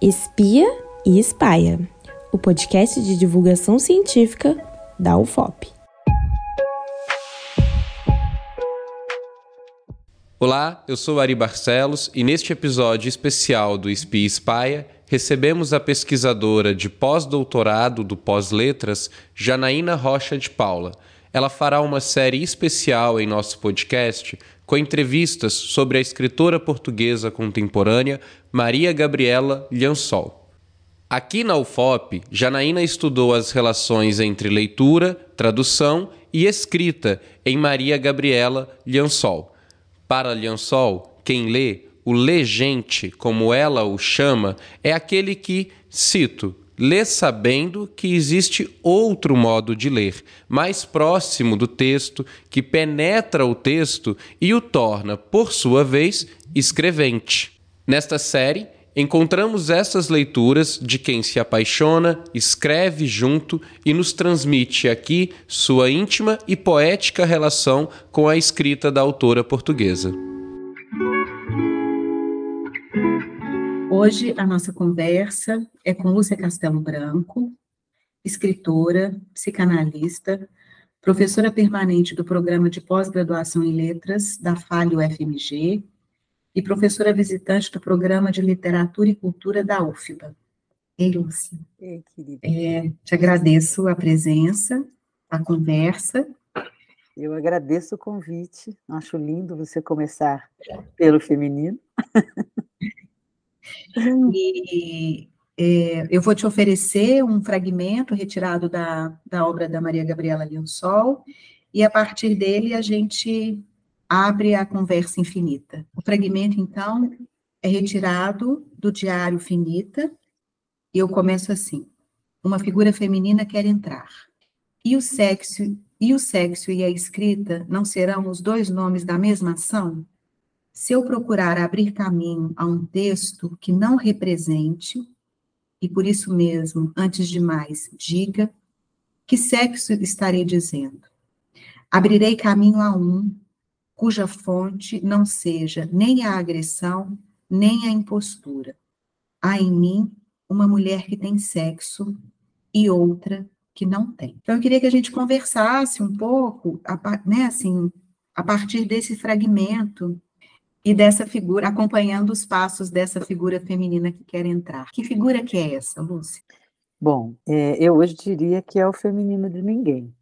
Espia e Espaia, o podcast de divulgação científica da UFOP. Olá, eu sou Ari Barcelos e neste episódio especial do Espia e Espaia recebemos a pesquisadora de pós-doutorado do Pós-Letras, Janaína Rocha de Paula. Ela fará uma série especial em nosso podcast com entrevistas sobre a escritora portuguesa contemporânea Maria Gabriela Liansol. Aqui na UFOP, Janaína estudou as relações entre leitura, tradução e escrita em Maria Gabriela Liansol. Para Liansol, quem lê, o legente, como ela o chama, é aquele que, cito, lê sabendo que existe outro modo de ler, mais próximo do texto, que penetra o texto e o torna, por sua vez, escrevente. Nesta série, encontramos essas leituras de quem se apaixona, escreve junto e nos transmite aqui sua íntima e poética relação com a escrita da autora portuguesa. Hoje a nossa conversa é com Lúcia Castelo Branco, escritora, psicanalista, professora permanente do programa de pós-graduação em letras da FALE UFMG e professora visitante do programa de literatura e cultura da UFBA. Ei, Lúcia. Ei, querida. É, te agradeço a presença, a conversa. Eu agradeço o convite. Acho lindo você começar pelo feminino. E é, eu vou te oferecer um fragmento retirado da, da obra da Maria Gabriela Linsol, e a partir dele a gente abre a conversa infinita. O fragmento, então, é retirado do Diário Finita, e eu começo assim: Uma figura feminina quer entrar. E o sexo e o sexo e a escrita não serão os dois nomes da mesma ação? Se eu procurar abrir caminho a um texto que não represente, e por isso mesmo, antes de mais, diga, que sexo estarei dizendo? Abrirei caminho a um cuja fonte não seja nem a agressão, nem a impostura. Há em mim uma mulher que tem sexo e outra que não tem. Então, eu queria que a gente conversasse um pouco, né, assim, a partir desse fragmento e dessa figura, acompanhando os passos dessa figura feminina que quer entrar. Que figura que é essa, Lúcia? Bom, é, eu hoje diria que é o feminino de ninguém,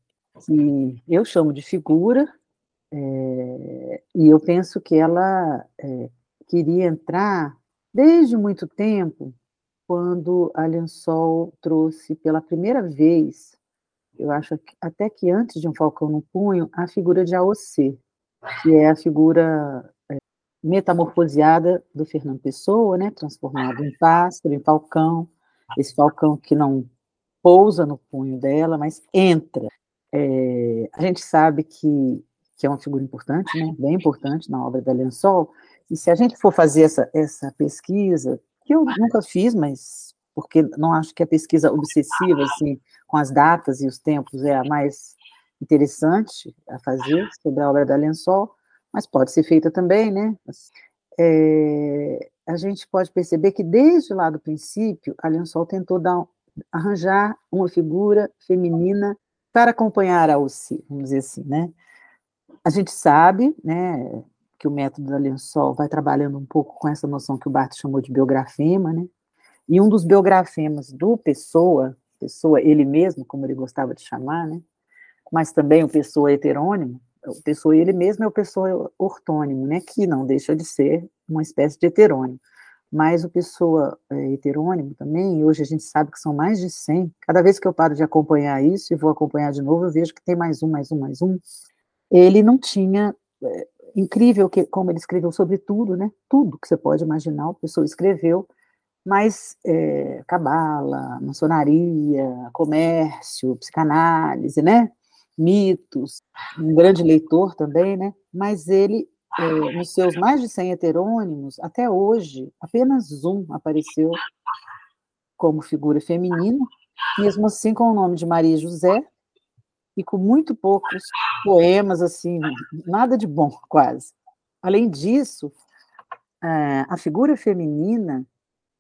que eu chamo de figura, é, e eu penso que ela é, queria entrar desde muito tempo, quando a Lençol trouxe pela primeira vez, eu acho que, até que antes de um falcão no punho, a figura de Aocê, que é a figura metamorfoseada do Fernando Pessoa, né, transformado em pássaro, em falcão, esse falcão que não pousa no punho dela, mas entra. É, a gente sabe que, que é uma figura importante, né, bem importante na obra da Lençol, e se a gente for fazer essa, essa pesquisa, que eu nunca fiz, mas porque não acho que a pesquisa obsessiva, assim, com as datas e os tempos é a mais interessante a fazer sobre a obra da Lençol, mas pode ser feita também, né? É, a gente pode perceber que desde lá do princípio, a Lençol tentou dar, arranjar uma figura feminina para acompanhar a Ossi, vamos dizer assim, né? A gente sabe, né, que o método da Lençol vai trabalhando um pouco com essa noção que o Barthes chamou de biografema, né? E um dos biografemas do Pessoa, Pessoa ele mesmo, como ele gostava de chamar, né? Mas também o Pessoa heterônimo, o pessoa ele mesmo é o pessoa ortônimo, né, que não deixa de ser uma espécie de heterônimo. Mas o pessoa é, heterônimo também, hoje a gente sabe que são mais de 100, cada vez que eu paro de acompanhar isso e vou acompanhar de novo, eu vejo que tem mais um, mais um, mais um. Ele não tinha, é, incrível que, como ele escreveu sobre tudo, né, tudo que você pode imaginar, o pessoa escreveu, mas é, cabala, maçonaria, comércio, psicanálise, né, mitos, um grande leitor também, né? Mas ele, é, nos seus mais de 100 heterônimos, até hoje, apenas um apareceu como figura feminina, mesmo assim com o nome de Maria José, e com muito poucos poemas, assim, nada de bom, quase. Além disso, é, a figura feminina,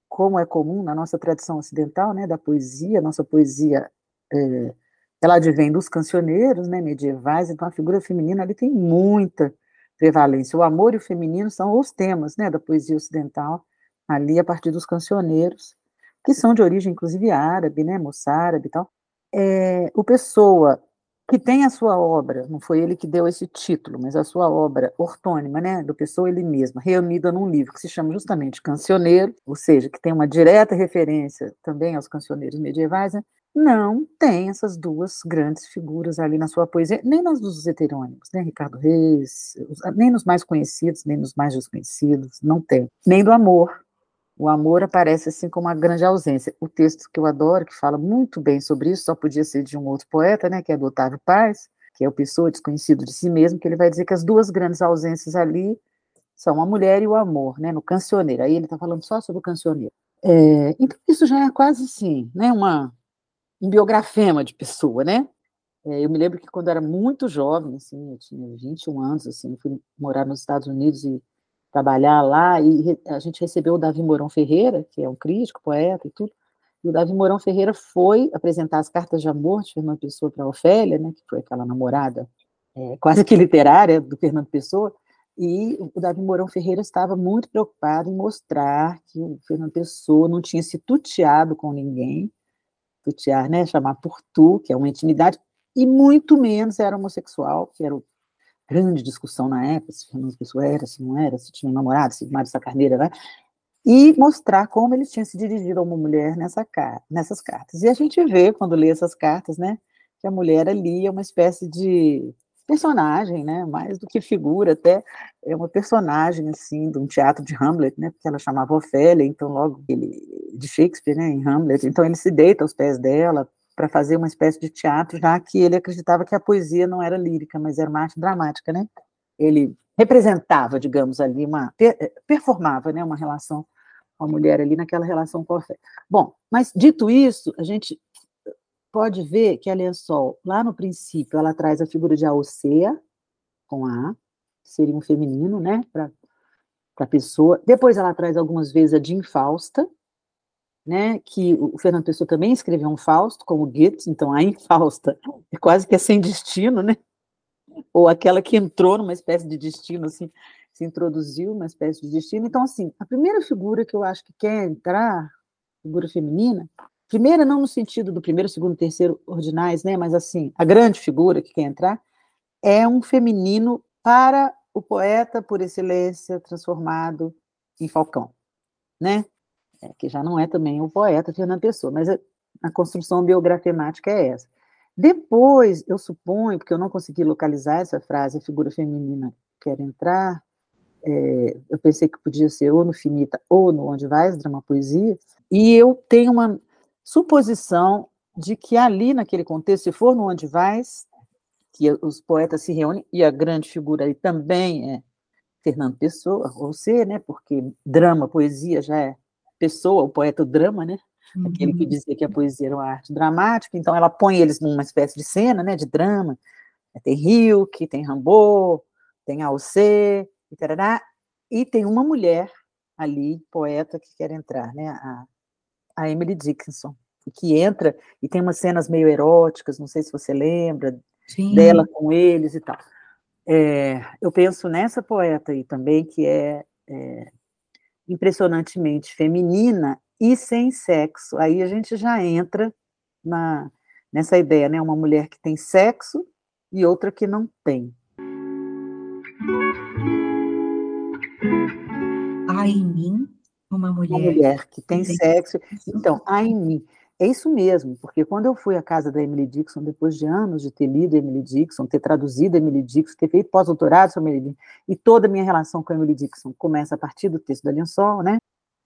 como é comum na nossa tradição ocidental, né, da poesia, nossa poesia, é, ela advém dos cancioneiros, né, medievais, então a figura feminina ali tem muita prevalência. O amor e o feminino são os temas, né, da poesia ocidental, ali a partir dos cancioneiros, que são de origem, inclusive, árabe, né, moçárabe e tal. É, o Pessoa, que tem a sua obra, não foi ele que deu esse título, mas a sua obra ortônima, né, do Pessoa ele mesmo, reunida num livro que se chama justamente Cancioneiro, ou seja, que tem uma direta referência também aos cancioneiros medievais, né, não tem essas duas grandes figuras ali na sua poesia, nem nas dos heterônimos, né, Ricardo Reis, nem nos mais conhecidos, nem nos mais desconhecidos, não tem, nem do amor, o amor aparece assim como uma grande ausência. O texto que eu adoro, que fala muito bem sobre isso, só podia ser de um outro poeta, né, que é do Otávio Paz, que é o Pessoa desconhecido de si mesmo, que ele vai dizer que as duas grandes ausências ali são a mulher e o amor, né, no cancioneiro. Aí ele está falando só sobre o cancioneiro. É, então isso já é quase assim, né, uma, um biografema de pessoa, né? É, eu me lembro que quando eu era muito jovem, assim, eu tinha 21 anos, assim, fui morar nos Estados Unidos e trabalhar lá, e a gente recebeu o Davi Mourão Ferreira, que é um crítico, poeta e tudo, e o Davi Mourão Ferreira foi apresentar as cartas de amor de Fernando Pessoa para Ofélia, né, que foi aquela namorada é, quase que literária do Fernando Pessoa, e o Davi Mourão Ferreira estava muito preocupado em mostrar que o Fernando Pessoa não tinha se tuteado com ninguém, tutear, né, chamar por tu, que é uma intimidade, e muito menos era homossexual, que era grande discussão na época, se Fernando Pessoa era, se não era, se tinha um namorado, se Mário Sacarneira, né? E mostrar como ele tinha se dirigido a uma mulher nessa, nessas cartas. E a gente vê, quando lê essas cartas, né, que a mulher ali é uma espécie de personagem, né, mais do que figura, até é uma personagem, assim, de um teatro de Hamlet, né, porque ela chamava Ofélia, então logo ele, de Shakespeare, né, em Hamlet, então ele se deita aos pés dela, para fazer uma espécie de teatro, já que ele acreditava que a poesia não era lírica, mas era uma arte dramática, né? Ele representava, digamos, ali uma eh, performava, né, uma relação com a mulher ali naquela relação com a fé. Bom, mas dito isso, a gente pode ver que a Lençol, lá no princípio, ela traz a figura de Alcea, com A, seria um feminino, né, para a pessoa. Depois ela traz algumas vezes a de Infausta, né, que o Fernando Pessoa também escreveu um Fausto, como Goethe, então a infausta é quase que é sem destino, né, ou aquela que entrou numa espécie de destino, assim, se introduziu numa espécie de destino. Então, assim, a primeira figura que eu acho que quer entrar, figura feminina, primeira não no sentido do primeiro, segundo, terceiro ordinais, né, mas assim, a grande figura que quer entrar é um feminino para o poeta por excelência transformado em Falcão, né? é, que já não é também o poeta Fernando Pessoa, mas a, a construção biografemática é essa. Depois, eu suponho, porque eu não consegui localizar essa frase, a figura feminina quer entrar, é, eu pensei que podia ser ou no Finita ou no Onde Vais, drama poesia, e eu tenho uma suposição de que ali, naquele contexto, se for no Onde Vais, que os poetas se reúnem, e a grande figura aí também é Fernando Pessoa, ou ser, né, porque drama, poesia já é pessoa, o poeta drama, né? Uhum. Aquele que uhum. dizia que a poesia era uma arte dramática, então ela põe eles numa espécie de cena, né, de drama. Tem Hilke, tem Rimbaud, tem Alcé, e, tarará, e tem uma mulher ali, poeta, que quer entrar, né, a, a Emily Dickinson, que entra e tem umas cenas meio eróticas, não sei se você lembra, Sim. dela com eles e tal. É, eu penso nessa poeta aí também, que é, é impressionantemente feminina e sem sexo. Aí a gente já entra na, nessa ideia, né? Uma mulher que tem sexo e outra que não tem. Há em mim uma mulher, uma mulher que tem, tem sexo. Então, há em mim. É isso mesmo, porque quando eu fui à casa da Emily Dixon, depois de anos de ter lido Emily Dixon, ter traduzido Emily Dixon, ter feito pós-doutorado sobre Emily Dixon, e toda a minha relação com a Emily Dixon começa a partir do texto da Lençol, né?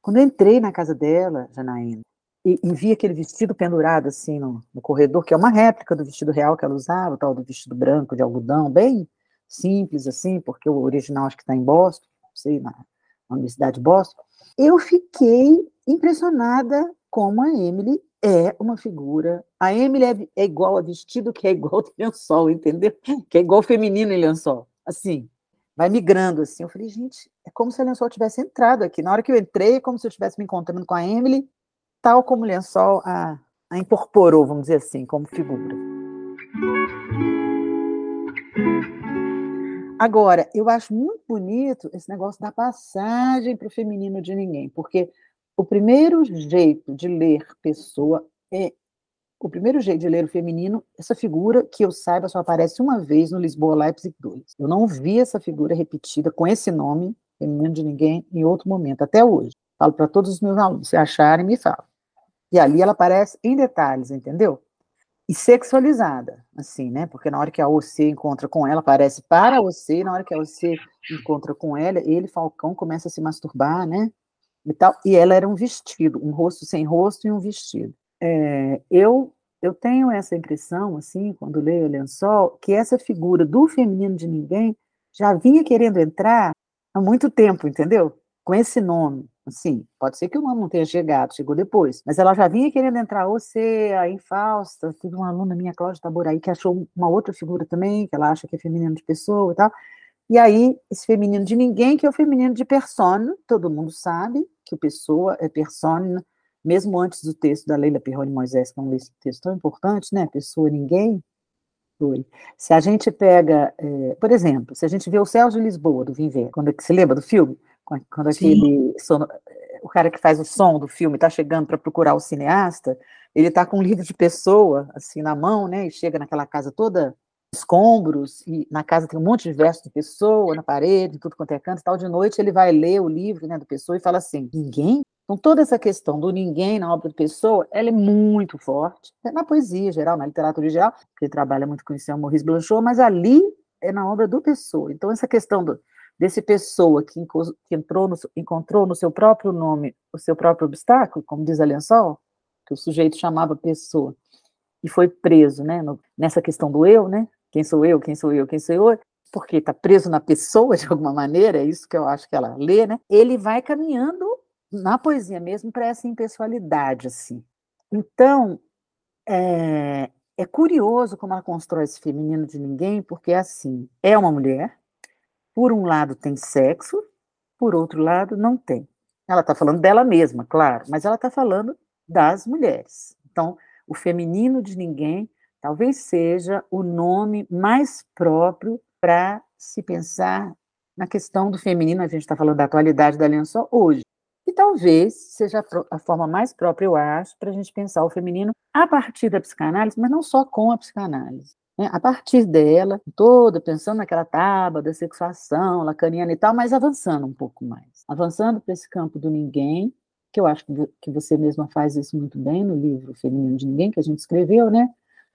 Quando eu entrei na casa dela, Janaína, e, e vi aquele vestido pendurado assim no, no, corredor, que é uma réplica do vestido real que ela usava, o tal do vestido branco de algodão, bem simples assim, porque o original acho que está em Boston, não sei, na, na Universidade de Boston, eu fiquei impressionada como a Emily é uma figura. A Emily é, é, igual a vestido, que é igual ao lençol, entendeu? Que é igual feminino em lençol. Assim, vai migrando assim. Eu falei, gente, é como se a lençol tivesse entrado aqui. Na hora que eu entrei, é como se eu estivesse me encontrando com a Emily, tal como o lençol a, a incorporou, vamos dizer assim, como figura. Agora, eu acho muito bonito esse negócio da passagem para o feminino de ninguém, porque o primeiro jeito de ler pessoa é o primeiro jeito de ler o feminino, essa figura, que eu saiba, só aparece uma vez no Lisboa Leipzig 2. Eu não vi essa figura repetida com esse nome, feminino de ninguém, em outro momento, até hoje. Falo para todos os meus alunos, se acharem, me falam. E ali ela aparece em detalhes, entendeu? E sexualizada, assim, né? Porque na hora que a OC encontra com ela, aparece para a OC, na hora que a OC encontra com ela, ele, Falcão, começa a se masturbar, né? E, tal, e ela era um vestido, um rosto sem rosto e um vestido. É, eu eu tenho essa impressão, assim, quando leio o lençol, que essa figura do feminino de ninguém já vinha querendo entrar há muito tempo, entendeu? Com esse nome, assim, pode ser que o nome não tenha chegado, chegou depois, mas ela já vinha querendo entrar, ou ser a infausta, tive uma aluna minha, Cláudia Taboraí, que achou uma outra figura também, que ela acha que é feminino de pessoa e tal, e aí, esse feminino de ninguém, que é o feminino de persona, todo mundo sabe que o pessoa é persona, mesmo antes do texto da Leila Pirroni Moisés, que é um texto tão importante, né? Pessoa Ninguém, foi. Se a gente pega, é, por exemplo, se a gente vê o Céu de Lisboa, do Vim quando se lembra do filme? Quando aquele sono, o cara que faz o som do filme está chegando para procurar o cineasta, ele está com um livro de pessoa, assim, na mão, né? E chega naquela casa toda escombros, e na casa tem um monte de versos de pessoa, na parede, tudo quanto é canto e tal. De noite ele vai ler o livro né, do pessoa e fala assim: ninguém então, toda essa questão do ninguém na obra de Pessoa, ela é muito forte, é na poesia geral, na literatura geral, que trabalha muito com isso é o Maurice Blanchot, mas ali é na obra do Pessoa. Então, essa questão do, desse Pessoa que, entrou no, encontrou no seu próprio nome o seu próprio obstáculo, como diz a Lençol, que o sujeito chamava Pessoa, e foi preso né, no, nessa questão do eu, né? Quem sou eu, quem sou eu, quem sou eu, porque está preso na pessoa de alguma maneira, é isso que eu acho que ela lê, né? Ele vai caminhando na poesia mesmo para essa impessoalidade, assim. Então, é, é curioso como ela constrói esse feminino de ninguém, porque é assim, é uma mulher, por um lado tem sexo, por outro lado não tem. Ela está falando dela mesma, claro, mas ela está falando das mulheres. Então, o feminino de ninguém talvez seja o nome mais próprio para se pensar na questão do feminino, a gente está falando da atualidade da aliança hoje, e talvez seja a forma mais própria, eu acho, para a gente pensar o feminino a partir da psicanálise, mas não só com a psicanálise. Né? A partir dela, toda, pensando naquela tábua da sexuação lacaniana e tal, mas avançando um pouco mais. Avançando para esse campo do ninguém, que eu acho que você mesma faz isso muito bem no livro Feminino de Ninguém, que a gente escreveu, né?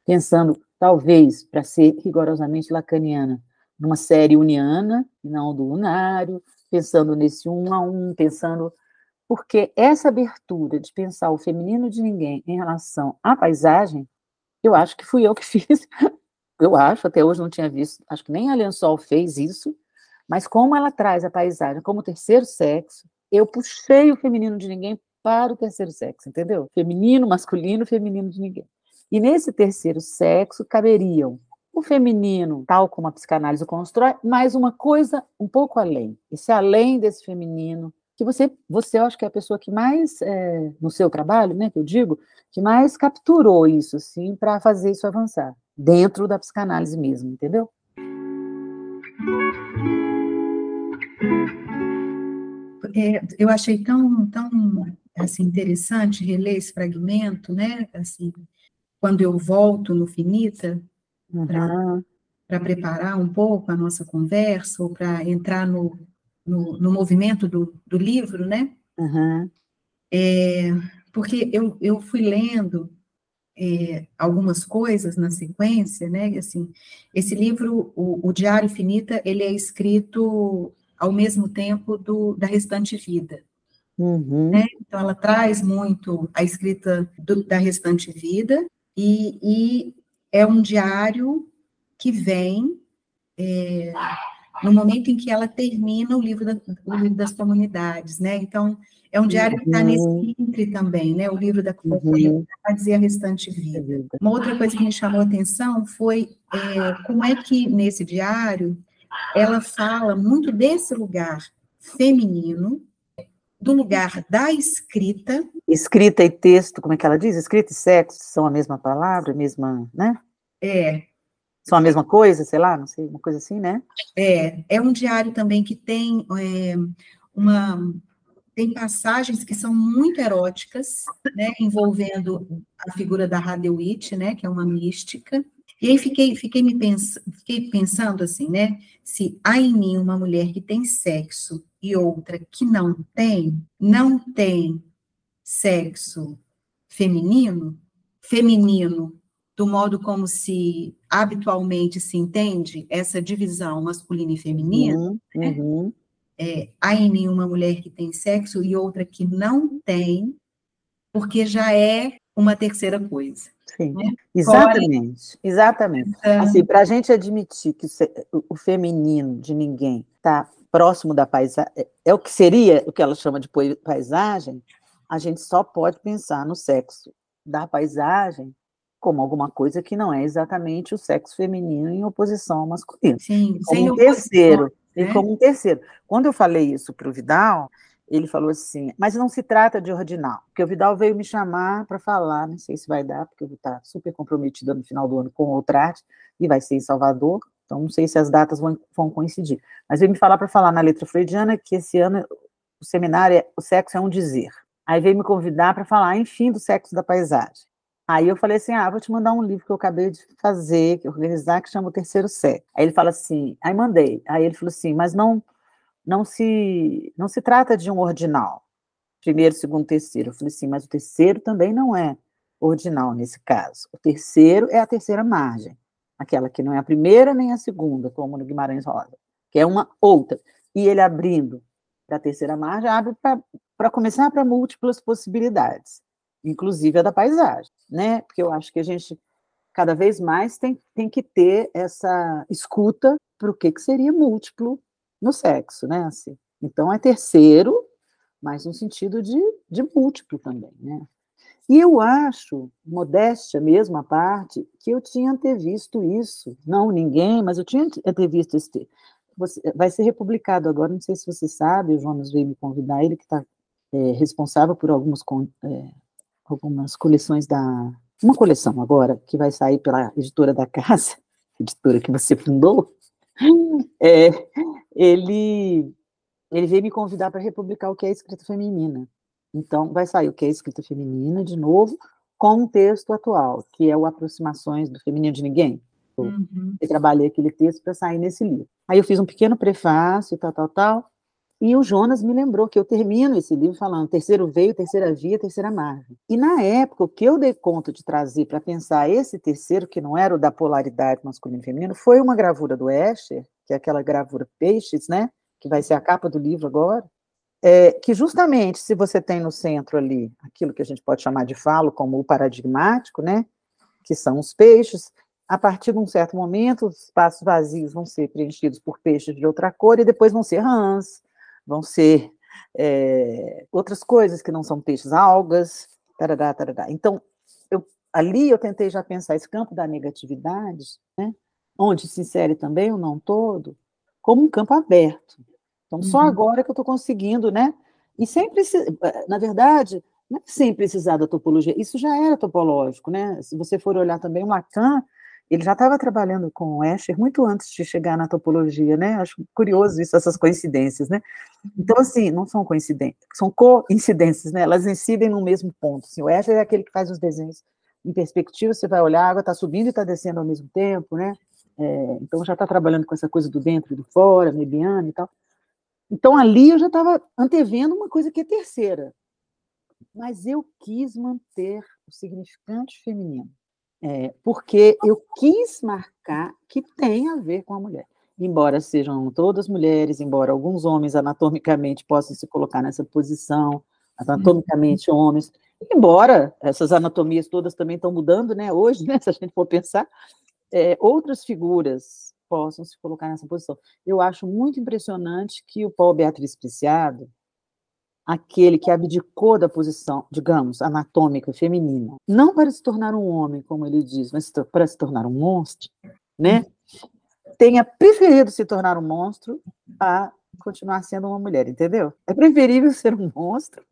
Pensando, talvez, para ser rigorosamente lacaniana, numa série uniana, e não do unário, pensando nesse um a um, pensando porque essa abertura de pensar o feminino de ninguém em relação à paisagem, eu acho que fui eu que fiz. Eu acho, até hoje não tinha visto, acho que nem a Lençol fez isso, mas como ela traz a paisagem como terceiro sexo, eu puxei o feminino de ninguém para o terceiro sexo, entendeu? Feminino, masculino, feminino de ninguém. E nesse terceiro sexo caberiam o feminino, tal como a psicanálise o constrói, mas uma coisa um pouco além. Esse além desse feminino, que você, você eu acho que é a pessoa que mais, é, no seu trabalho, né, que eu digo, que mais capturou isso, assim, para fazer isso avançar, dentro da psicanálise mesmo, entendeu? É, eu achei tão, tão assim, interessante reler esse fragmento, né, assim, quando eu volto no Finita, uhum. para preparar um pouco a nossa conversa, ou para entrar no, no, no movimento do, do, livro, né? Uhum. É, porque eu, eu fui lendo é, algumas coisas na sequência, né? Assim, esse livro, o, o, Diário Finita, ele é escrito ao mesmo tempo do, da restante vida. Uhum. Né? Então, ela traz muito a escrita do, da restante vida e, e, é um diário que vem é, no momento em que ela termina o livro, da, o livro das comunidades, né? Então, é um diário que está nesse uhum. entre também, né? O livro da comunidade, uhum. para dizer a restante vida. Uma outra coisa que me chamou a atenção foi é, como é que, nesse diário, ela fala muito desse lugar feminino, do lugar da escrita. Escrita e texto, como é que ela diz? Escrita e sexo são a mesma palavra, a mesma, né? É. São a mesma coisa, sei lá, não sei, uma coisa assim, né? É, é um diário também que tem é, uma tem passagens que são muito eróticas, né, envolvendo a figura da Hadewit, né, que é uma mística. E aí fiquei, fiquei, me pens, fiquei pensando assim, né, se há em mim uma mulher que tem sexo e outra que não tem, não tem sexo feminino, feminino do modo como se habitualmente se entende essa divisão masculina e feminina, uhum, né? uhum é, há em mim uma mulher que tem sexo e outra que não tem, porque já é uma terceira coisa. Sim, né? exatamente, Fora, exatamente. Então, assim, para a gente admitir que o feminino de ninguém está próximo da paisagem, é, é o que seria o que ela chama de paisagem, a gente só pode pensar no sexo da paisagem como alguma coisa que não é exatamente o sexo feminino em oposição ao masculino. Sim, como um terceiro. E é. como um terceiro. Quando eu falei isso para o Vidal, ele falou assim, mas não se trata de ordinal, porque o Vidal veio me chamar para falar, não sei se vai dar, porque eu vou estar super comprometida no final do ano com outra arte, e vai ser em Salvador, então não sei se as datas vão, vão coincidir. Mas veio me falar para falar na letra freudiana que esse ano o seminário, é, o sexo é um dizer. Aí veio me convidar para falar, enfim, do sexo da paisagem. Aí eu falei assim, ah, vou te mandar um livro que eu acabei de fazer, que organizar, que chama O Terceiro Sexo. Aí ele fala assim, aí mandei. Aí ele falou assim, mas não, não se, não se trata de um ordinal. Primeiro, segundo, terceiro. Eu falei assim, mas o terceiro também não é ordinal nesse caso. O terceiro é a terceira margem, aquela que não é a primeira nem a segunda, como no Guimarães Rosa, que é uma outra. E ele abrindo para a terceira margem, abre para começar para múltiplas possibilidades inclusive a da paisagem, né? Porque eu acho que a gente cada vez mais tem, tem que ter essa escuta para o que, que seria múltiplo no sexo, né? Assim, então é terceiro, mas no sentido de, de múltiplo também, né? E eu acho, modéstia mesmo à parte, que eu tinha antevisto isso. Não ninguém, mas eu tinha antevisto esse. Vai ser republicado agora, não sei se você sabe, o Jonas veio me convidar, ele que está é, responsável por algumas é, algumas coleções da. Uma coleção agora, que vai sair pela editora da casa, editora que você fundou, é, ele, ele veio me convidar para republicar o que é escrita feminina. Então, vai sair o que é escrita feminina, de novo, com um texto atual, que é o Aproximações do Feminino de Ninguém. Uhum. Eu trabalhei aquele texto para sair nesse livro. Aí eu fiz um pequeno prefácio, tal, tal, tal, e o Jonas me lembrou que eu termino esse livro falando terceiro veio, terceira via, terceira margem. E na época, o que eu dei conta de trazer para pensar esse terceiro, que não era o da polaridade masculino e feminino, foi uma gravura do Escher, que é aquela gravura Peixes, né? Que vai ser a capa do livro agora. É, que justamente, se você tem no centro ali aquilo que a gente pode chamar de falo, como o paradigmático, né? Que são os peixes, a partir de um certo momento, os espaços vazios vão ser preenchidos por peixes de outra cor e depois vão ser rãs, vão ser é, outras coisas que não são peixes, algas, tarará, tarará. Então, eu, ali eu tentei já pensar esse campo da negatividade, né, onde se insere também o não todo, como um campo aberto. Então, só uhum. agora que eu estou conseguindo, né? E sempre, na verdade, não é sem precisar da topologia, isso já era topológico, né? Se você for olhar também o Lacan, ele já estava trabalhando com o Escher muito antes de chegar na topologia, né? Acho curioso isso, essas coincidências, né? Então, assim, não são coincidências, são coincidências, né? Elas incidem no mesmo ponto. Assim, o Escher é aquele que faz os desenhos em perspectiva, você vai olhar, a água está subindo e está descendo ao mesmo tempo, né? É, então, já está trabalhando com essa coisa do dentro e do fora, mediano e tal. Então, ali eu já estava antevendo uma coisa que é terceira. Mas eu quis manter o significante feminino é, porque eu quis marcar que tem a ver com a mulher. Embora sejam todas mulheres, embora alguns homens anatomicamente possam se colocar nessa posição, anatomicamente uhum. homens, embora essas anatomias todas também estão mudando, né, hoje, né, se a gente for pensar, é, outras figuras possam se colocar nessa posição. Eu acho muito impressionante que o Paulo Beatriz Preciado, aquele que abdicou da posição, digamos, anatômica feminina, não para se tornar um homem, como ele diz, mas para se tornar um monstro, né? tenha preferido se tornar um monstro a continuar sendo uma mulher, entendeu? É preferível ser um monstro.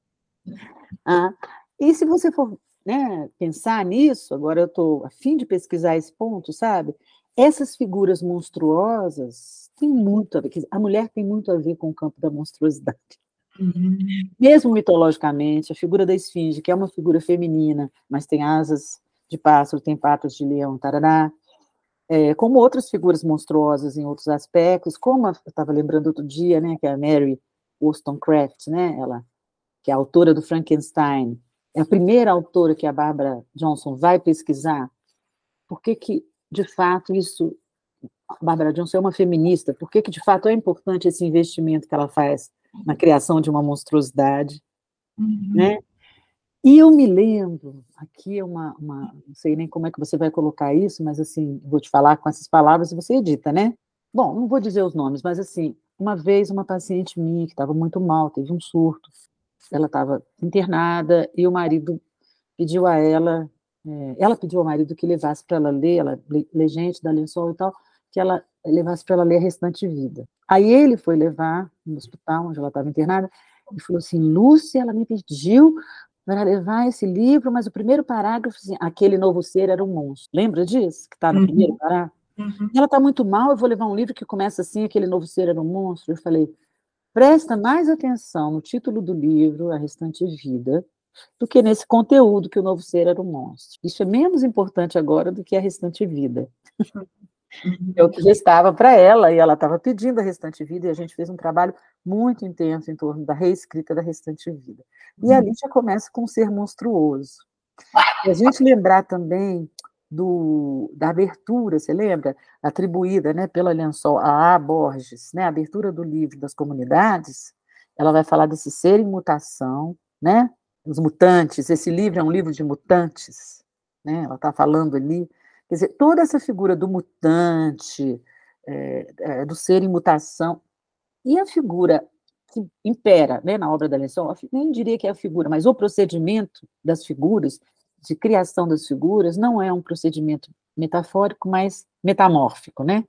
Ah, e se você for né, pensar nisso, agora eu estou a fim de pesquisar esse ponto, sabe? Essas figuras monstruosas têm muito a ver, a mulher tem muito a ver com o campo da monstruosidade. Uhum. Mesmo mitologicamente, a figura da esfinge, que é uma figura feminina, mas tem asas de pássaro, tem patas de leão, tarará, é, como outras figuras monstruosas em outros aspectos, como eu estava lembrando outro dia, né, que é a Mary Wollstonecraft, né, ela, que é a autora do Frankenstein, é a primeira autora que a Barbara Johnson vai pesquisar, por que que, de fato, isso, a Barbara Johnson é uma feminista, por que que, de fato, é importante esse investimento que ela faz na criação de uma monstruosidade, uhum. né, e eu me lembro, aqui é uma, uma, não sei nem como é que você vai colocar isso, mas assim, vou te falar com essas palavras e você edita, né? Bom, não vou dizer os nomes, mas assim, uma vez uma paciente minha que estava muito mal, teve um surto, ela estava internada e o marido pediu a ela, é, ela pediu ao marido que levasse para ela ler, ela lê gente da lençol e tal, que ela levasse para ela ler a restante vida. Aí ele foi levar no hospital onde ela estava internada e falou assim, Lúcia, ela me pediu para levar esse livro, mas o primeiro parágrafo, assim, aquele novo ser era um monstro. Lembra disso? Que está no uhum. primeiro parágrafo? Uhum. Ela está muito mal, eu vou levar um livro que começa assim, aquele novo ser era um monstro. Eu falei, presta mais atenção no título do livro, A Restante Vida, do que nesse conteúdo que o novo ser era um monstro. Isso é menos importante agora do que a restante vida. O que restava para ela, e ela estava pedindo a restante vida, e a gente fez um trabalho muito intenso em torno da reescrita da restante vida. E ali já começa com um ser monstruoso. E a gente lembrar também do, da abertura, você lembra? Atribuída né, pela Lençol a A. Borges, né, a abertura do livro das comunidades, ela vai falar desse ser em mutação, né? Os mutantes, esse livro é um livro de mutantes, né? Ela está falando ali Quer dizer, toda essa figura do mutante, é, é, do ser em mutação, e a figura que impera né, na obra da lição, nem diria que é a figura, mas o procedimento das figuras, de criação das figuras, não é um procedimento metafórico, mas metamórfico, né?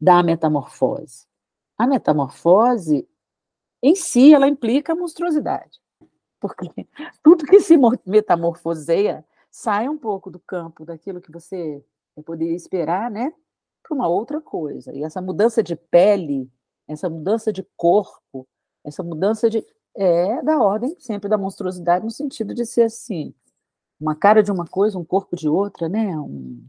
Da metamorfose. A metamorfose, em si, ela implica monstruosidade, porque tudo que se metamorfoseia sai um pouco do campo daquilo que você poderia esperar, né, para uma outra coisa. E essa mudança de pele, essa mudança de corpo, essa mudança de é da ordem sempre da monstruosidade no sentido de ser assim, uma cara de uma coisa, um corpo de outra, né? Um...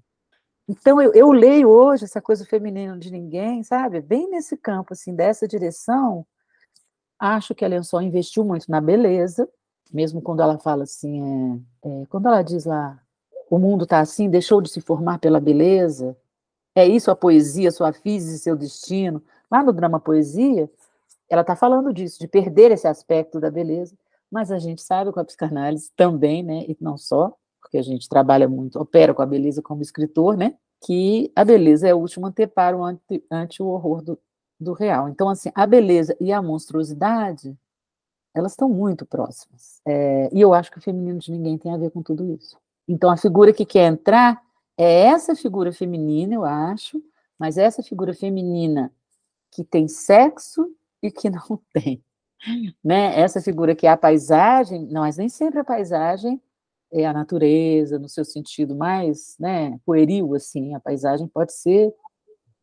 Então eu, eu leio hoje essa coisa feminina de ninguém, sabe? Bem nesse campo assim, dessa direção. Acho que a Lençol investiu muito na beleza, mesmo quando ela fala assim, é, é, quando ela diz lá, o mundo está assim, deixou de se formar pela beleza, é isso a poesia, sua física e seu destino. Lá no drama Poesia, ela está falando disso, de perder esse aspecto da beleza, mas a gente sabe com a psicanálise também, né, e não só, porque a gente trabalha muito, opera com a beleza como escritor, né, que a beleza é o último anteparo ante, ante o horror do, do real. Então, assim, a beleza e a monstruosidade elas estão muito próximas. É, e eu acho que o feminino de ninguém tem a ver com tudo isso. Então, a figura que quer entrar é essa figura feminina, eu acho, mas essa figura feminina que tem sexo e que não tem. Né? Essa figura que é a paisagem, não, mas nem sempre a paisagem é a natureza, no seu sentido mais né, pueril, assim, a paisagem pode ser...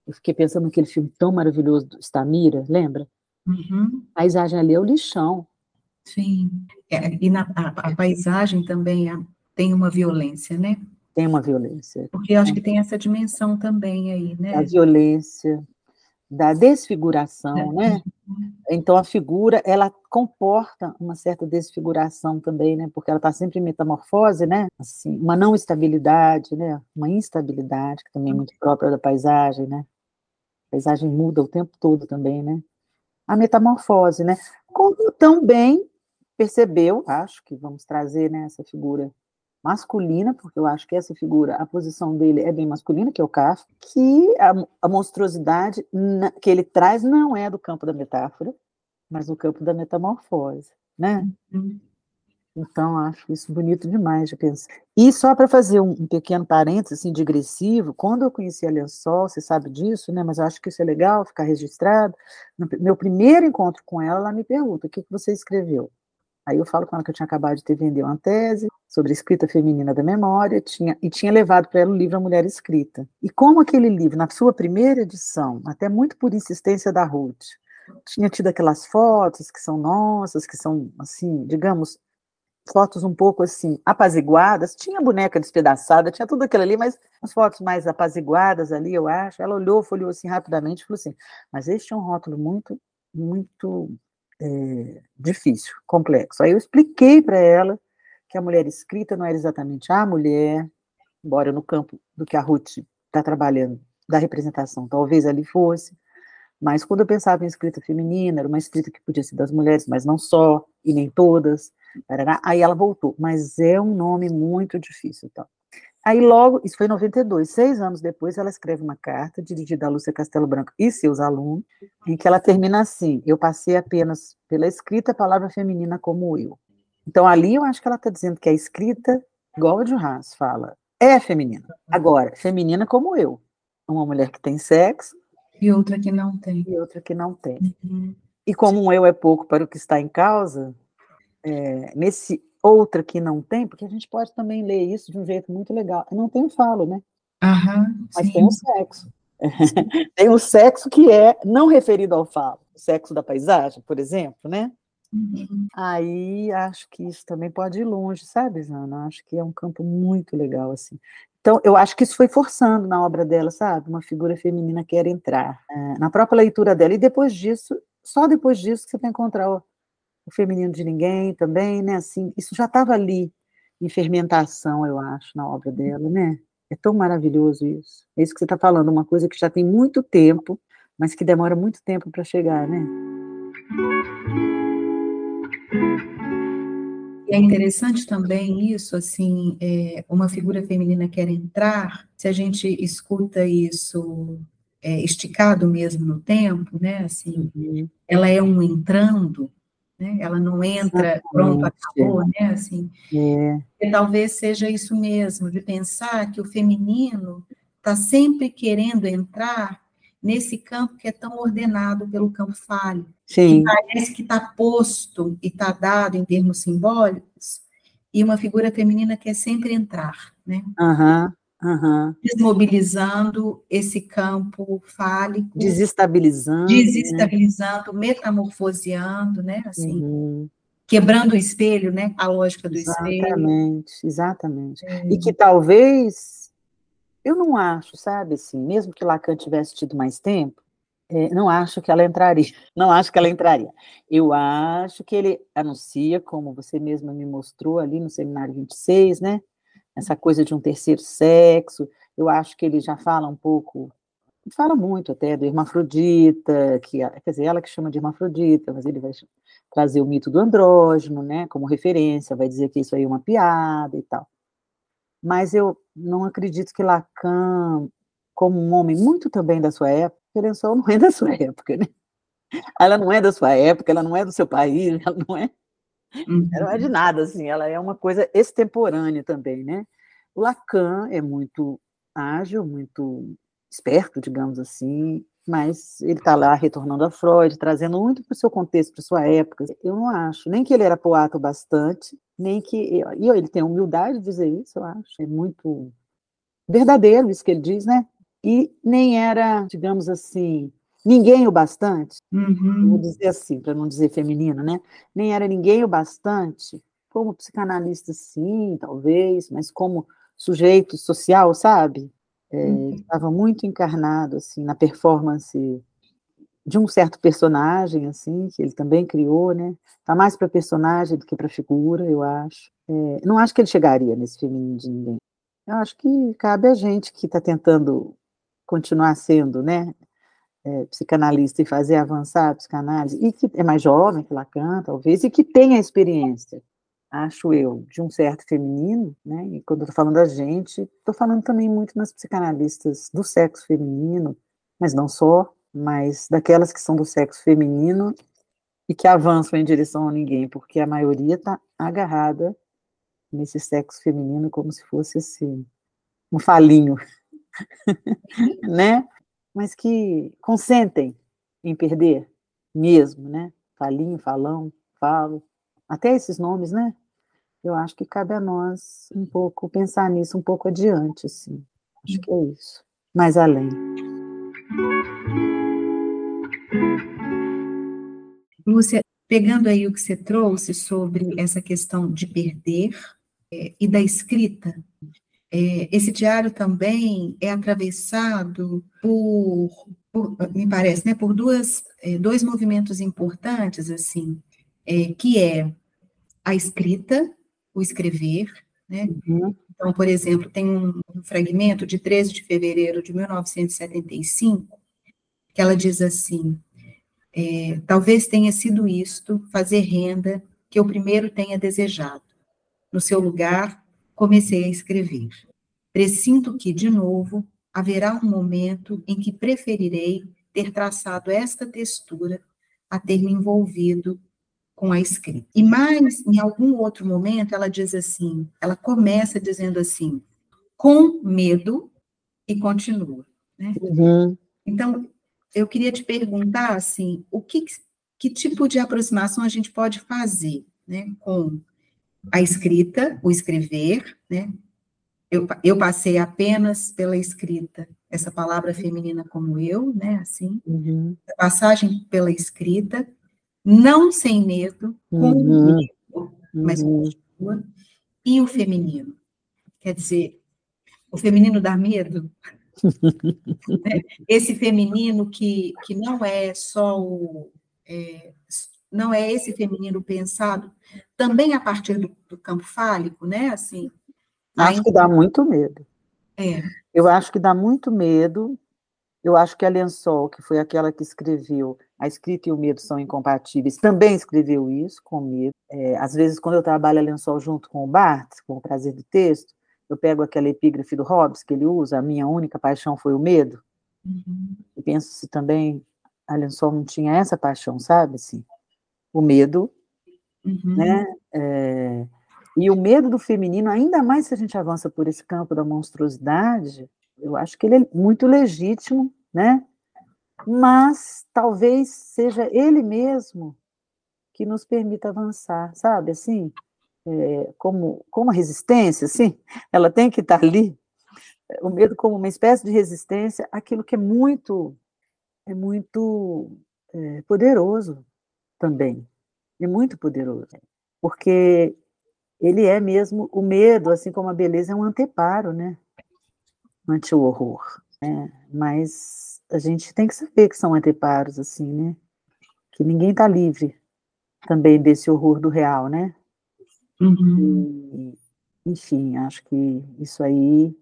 Eu fiquei pensando naquele filme tão maravilhoso do Stamira, lembra? Uhum. A paisagem ali é o lixão, Sim, é, e na, a, a paisagem também a, tem uma violência, né? Tem uma violência. Porque eu acho que tem essa dimensão também aí, né? A violência, da desfiguração, é. né? Então a figura, ela comporta uma certa desfiguração também, né? Porque ela está sempre em metamorfose, né? Assim, uma não estabilidade, né? Uma instabilidade que também é muito própria da paisagem, né? A paisagem muda o tempo todo também, né? A metamorfose, né? Como também percebeu, acho que vamos trazer né, essa figura masculina, porque eu acho que essa figura, a posição dele é bem masculina, que é o Kafka, que a, a monstruosidade na, que ele traz não é do campo da metáfora, mas do campo da metamorfose, né? Uhum. Então, acho isso bonito demais de pensar. E só para fazer um, um, pequeno parênteses assim, digressivo, quando eu conheci a Lençol, você sabe disso, né? Mas eu acho que isso é legal, ficar registrado. No meu primeiro encontro com ela, ela me pergunta: o que, que você escreveu? Aí eu falo com ela que eu tinha acabado de ter vendido uma tese sobre escrita feminina da memória, tinha, e tinha levado para ela o livro A Mulher Escrita. E como aquele livro, na sua primeira edição, até muito por insistência da Ruth, tinha tido aquelas fotos que são nossas, que são, assim, digamos, fotos um pouco assim, apaziguadas, tinha boneca despedaçada, tinha tudo aquilo ali, mas as fotos mais apaziguadas ali, eu acho. Ela olhou, folheou assim rapidamente e falou assim: Mas este é um rótulo muito, muito é, difícil, complexo. Aí eu expliquei para ela que a mulher escrita não era exatamente a mulher, embora no campo do que a Ruth está trabalhando, da representação, talvez ali fosse, mas quando eu pensava em escrita feminina, era uma escrita que podia ser das mulheres, mas não só, e nem todas, aí ela voltou, mas é um nome muito difícil, então. Aí logo, isso foi em 92, seis anos depois, ela escreve uma carta dirigida a Lúcia Castelo Branco e seus alunos, em que ela termina assim: Eu passei apenas pela escrita a palavra feminina como eu. Então ali eu acho que ela está dizendo que a escrita, igual a de Haas fala, é feminina. Agora, feminina como eu. Uma mulher que tem sexo. E outra que não tem. E outra que não tem. Uhum. E como um eu é pouco para o que está em causa, é, nesse outra que não tem, porque a gente pode também ler isso de um jeito muito legal. Não tem o falo, né? Uhum, Mas sim. tem o sexo. tem o sexo que é não referido ao falo, o sexo da paisagem, por exemplo, né? Uhum. Aí acho que isso também pode ir longe, sabe, Zana? Acho que é um campo muito legal, assim. Então, eu acho que isso foi forçando na obra dela, sabe? Uma figura feminina quer entrar é, na própria leitura dela. E depois disso, só depois disso que você vai encontrar o, feminino de ninguém também, né? Assim, isso já estava ali em fermentação, eu acho, na obra dela, né? É tão maravilhoso isso. É isso que você está falando, uma coisa que já tem muito tempo, mas que demora muito tempo para chegar, né? E é interessante também isso, assim, é, uma figura feminina quer entrar, se a gente escuta isso é, esticado mesmo no tempo, né, assim, uhum. ela é um entrando, né? Ela não entra, pronto, acabou, né? Assim, é. E talvez seja isso mesmo, de pensar que o feminino está sempre querendo entrar nesse campo que é tão ordenado pelo campo falho, Sim. que parece que está posto e está dado em termos simbólicos, e uma figura feminina quer sempre entrar, né? Uhum. Uhum. Desmobilizando esse campo fálico. Desestabilizando. Desestabilizando, né? metamorfoseando, né? Assim, uhum. Quebrando o espelho, né? A lógica do exatamente, espelho. Exatamente, exatamente. É. E que talvez, eu não acho, sabe, assim, mesmo que Lacan tivesse tido mais tempo, é, não acho que ela entraria, não acho que ela entraria. Eu acho que ele anuncia, como você mesma me mostrou ali no seminário 26, né? Essa coisa de um terceiro sexo. Eu acho que ele já fala um pouco, fala muito até do hermafrodita, que quer dizer, ela que chama de hermafrodita, mas ele vai trazer o mito do andrógeno, né, como referência, vai dizer que isso aí é uma piada e tal. Mas eu não acredito que Lacan, como um homem muito também da sua época, Perençol não é da sua época, né? Ela não é da sua época, ela não é do seu país, ela não é Uhum. Não é de nada, assim, ela é uma coisa extemporânea também, né? O Lacan é muito ágil, muito esperto, digamos assim, mas ele está lá retornando a Freud, trazendo muito para o seu contexto, para sua época. Eu não acho, nem que ele era poeta bastante, nem que. E ele tem humildade de dizer isso, eu acho. É muito verdadeiro isso que ele diz, né? E nem era, digamos assim, ninguém o bastante, uhum. vou dizer assim, para não dizer feminino, né? Nem era ninguém o bastante, como psicanalista, sim, talvez, mas como sujeito social, sabe? É, uhum. Estava muito encarnado, assim, na performance de um certo personagem, assim, que ele também criou, né? Tá mais para personagem do que para figura, eu acho. É, não acho que ele chegaria nesse feminino de ninguém. Eu acho que cabe a gente que está tentando continuar sendo, né? É, psicanalista e fazer avançar a psicanálise, e que é mais jovem que Lacan, talvez, e que tenha experiência, acho eu, de um certo feminino, né? E quando eu estou falando da gente, estou falando também muito nas psicanalistas do sexo feminino, mas não só, mas daquelas que são do sexo feminino e que avançam em direção a ninguém, porque a maioria está agarrada nesse sexo feminino como se fosse assim, um falinho, né? Mas que consentem em perder mesmo, né? Falinho, falão, falo, até esses nomes, né? Eu acho que cabe a nós um pouco pensar nisso um pouco adiante, assim. Acho que é isso. Mais além. Lúcia, pegando aí o que você trouxe sobre essa questão de perder é, e da escrita, é, esse diário também é atravessado por, por me parece, né, por duas, é, dois movimentos importantes, assim, é, que é a escrita, o escrever, né? Uhum. Então, por exemplo, tem um, um fragmento de 13 de fevereiro de 1975, que ela diz assim, é, talvez tenha sido isto, fazer renda, que eu primeiro tenha desejado. No seu lugar, comecei a escrever. Presinto que, de novo, haverá um momento em que preferirei ter traçado esta textura a ter me envolvido com a escrita. E mais, em algum outro momento, ela diz assim, ela começa dizendo assim, com medo e continua. Né? Uhum. Então, eu queria te perguntar, assim, o que, que tipo de aproximação a gente pode fazer, né, com a escrita, o escrever, né, eu, eu passei apenas pela escrita, essa palavra feminina como eu, né, assim, uhum. passagem pela escrita, não sem medo, com uhum. medo, mas uhum. continua, e o feminino. Quer dizer, o feminino dá medo? Né? Esse feminino que, que não é só o. É, não é esse feminino pensado também a partir do, do campo fálico, né? Assim, acho ainda... que dá muito medo. É. Eu acho que dá muito medo. Eu acho que a Lençol, que foi aquela que escreveu a escrita e o medo são incompatíveis, também escreveu isso com medo. É, às vezes, quando eu trabalho a lençol junto com o Bart, com o prazer do texto, eu pego aquela epígrafe do Hobbes que ele usa, a minha única paixão foi o medo, uhum. e penso se também a lençol não tinha essa paixão, sabe? Assim, o medo, uhum. né? É, e o medo do feminino, ainda mais se a gente avança por esse campo da monstruosidade, eu acho que ele é muito legítimo, né? mas talvez seja ele mesmo que nos permita avançar, sabe? Assim, é, como, como a resistência, assim, ela tem que estar ali, o medo como uma espécie de resistência àquilo que é muito, é muito é, poderoso também, é muito poderoso, porque ele é mesmo o medo, assim como a beleza é um anteparo, né? Ante o horror, né? Mas a gente tem que saber que são anteparos, assim, né? Que ninguém está livre também desse horror do real, né? Uhum. E, enfim, acho que isso aí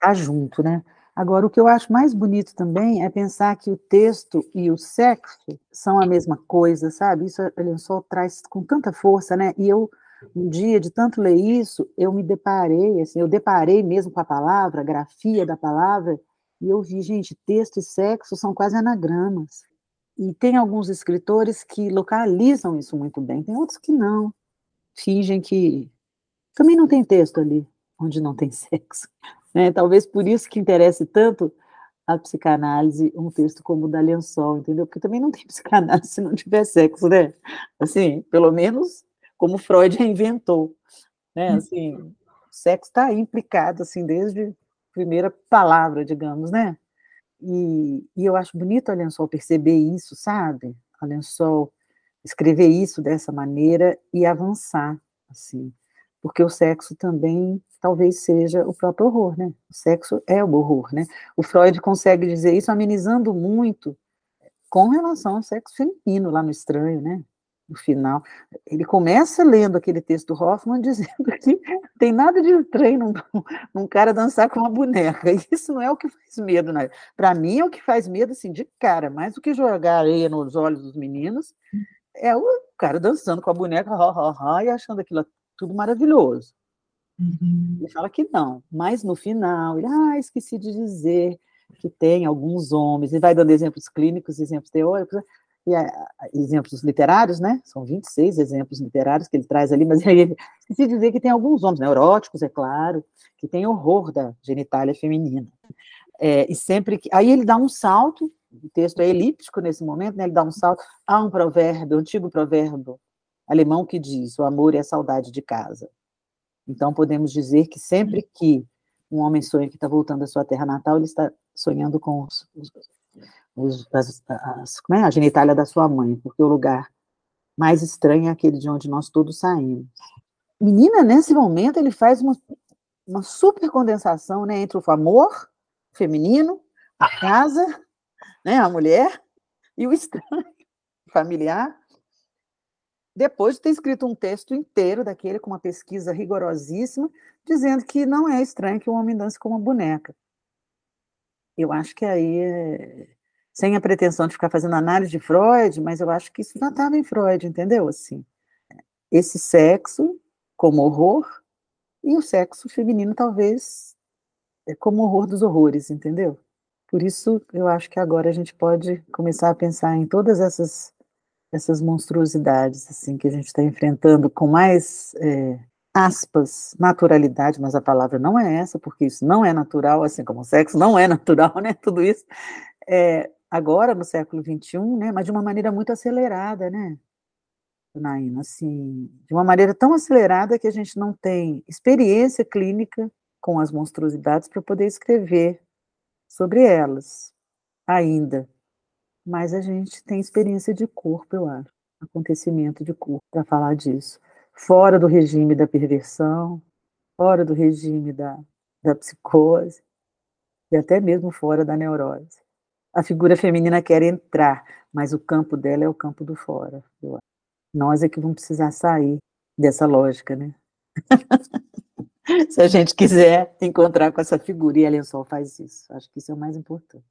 tá junto, né? Agora, o que eu acho mais bonito também é pensar que o texto e o sexo são a mesma coisa, sabe? Isso a Lençol traz com tanta força, né? E eu, um dia, de tanto ler isso, eu me deparei, assim, eu deparei mesmo com a palavra, a grafia da palavra, e eu vi, gente, texto e sexo são quase anagramas. E tem alguns escritores que localizam isso muito bem, tem outros que não. Fingem que também não tem texto ali onde não tem sexo. Né? Talvez por isso que interesse tanto a psicanálise um texto como o da Lençol, entendeu? Porque também não tem psicanálise se não tiver sexo, né? Assim, pelo menos como Freud inventou, né? Assim, o sexo está implicado, assim, desde primeira palavra, digamos, né? E, e eu acho bonito a Lençol perceber isso, sabe? A Lençol escrever isso dessa maneira e avançar, assim. Porque o sexo também talvez seja o próprio horror, né? O sexo é o horror, né? O Freud consegue dizer isso amenizando muito com relação ao sexo feminino lá no estranho, né? no final. Ele começa lendo aquele texto do Hoffman dizendo que tem nada de estranho num, num, cara dançar com uma boneca. Isso não é o que faz medo, né? Para mim, é o que faz medo, assim, de cara, mais do que jogar areia nos olhos dos meninos, é o cara dançando com a boneca, ha, ha, ha, e achando aquilo tudo maravilhoso. Uhum. Ele fala que não, mas no final, ele, ah, esqueci de dizer que tem alguns homens, e vai dando exemplos clínicos, exemplos teóricos, e a, exemplos literários, né? São 26 exemplos literários que ele traz ali, mas aí esqueci de dizer que tem alguns homens, neuróticos, é claro, que tem horror da genitália feminina. É, e sempre que. Aí ele dá um salto, o texto é elíptico nesse momento, né? Ele dá um salto. Há um provérbio, um antigo provérbio alemão que diz: o amor é a saudade de casa. Então, podemos dizer que sempre que um homem sonha que está voltando à sua terra natal, ele está sonhando com os, os, as, as, é? a genitália da sua mãe, porque o lugar mais estranho é aquele de onde nós todos saímos. Menina, nesse momento, ele faz uma, uma super condensação né, entre o amor feminino, a casa, né, a mulher, e o estranho familiar, depois de ter escrito um texto inteiro daquele, com uma pesquisa rigorosíssima, dizendo que não é estranho que o homem dance como uma boneca. Eu acho que aí, é... sem a pretensão de ficar fazendo análise de Freud, mas eu acho que isso já estava em Freud, entendeu? Assim, esse sexo como horror e o sexo feminino talvez é como horror dos horrores, entendeu? Por isso, eu acho que agora a gente pode começar a pensar em todas essas essas monstruosidades assim que a gente está enfrentando com mais é, aspas naturalidade, mas a palavra não é essa porque isso não é natural, assim como o sexo não é natural, né? Tudo isso é, agora no século 21, né? Mas de uma maneira muito acelerada, né? Naina, assim, de uma maneira tão acelerada que a gente não tem experiência clínica com as monstruosidades para poder escrever sobre elas ainda mas a gente tem experiência de corpo, eu acho, acontecimento de corpo para falar disso. Fora do regime da perversão, fora do regime da, da psicose, e até mesmo fora da neurose. A figura feminina quer entrar, mas o campo dela é o campo do fora. Eu acho. Nós é que vamos precisar sair dessa lógica, né? Se a gente quiser encontrar com essa figura, e a Lençol faz isso. Acho que isso é o mais importante.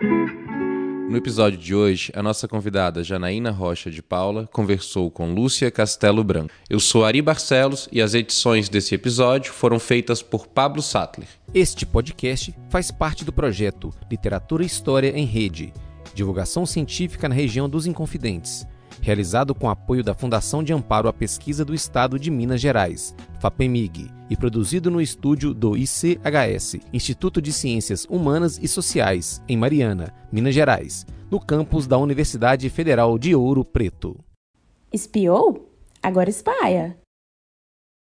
No episódio de hoje, a nossa convidada Janaína Rocha de Paula conversou com Lúcia Castelo Branco. Eu sou Ari Barcelos e as edições desse episódio foram feitas por Pablo Sattler. Este podcast faz parte do projeto Literatura e História em Rede, divulgação científica na região dos Inconfidentes realizado com apoio da Fundação de Amparo à Pesquisa do Estado de Minas Gerais, FAPEMIG, e produzido no estúdio do ICHS, Instituto de Ciências Humanas e Sociais, em Mariana, Minas Gerais, no campus da Universidade Federal de Ouro Preto. Espiou? Agora espalha!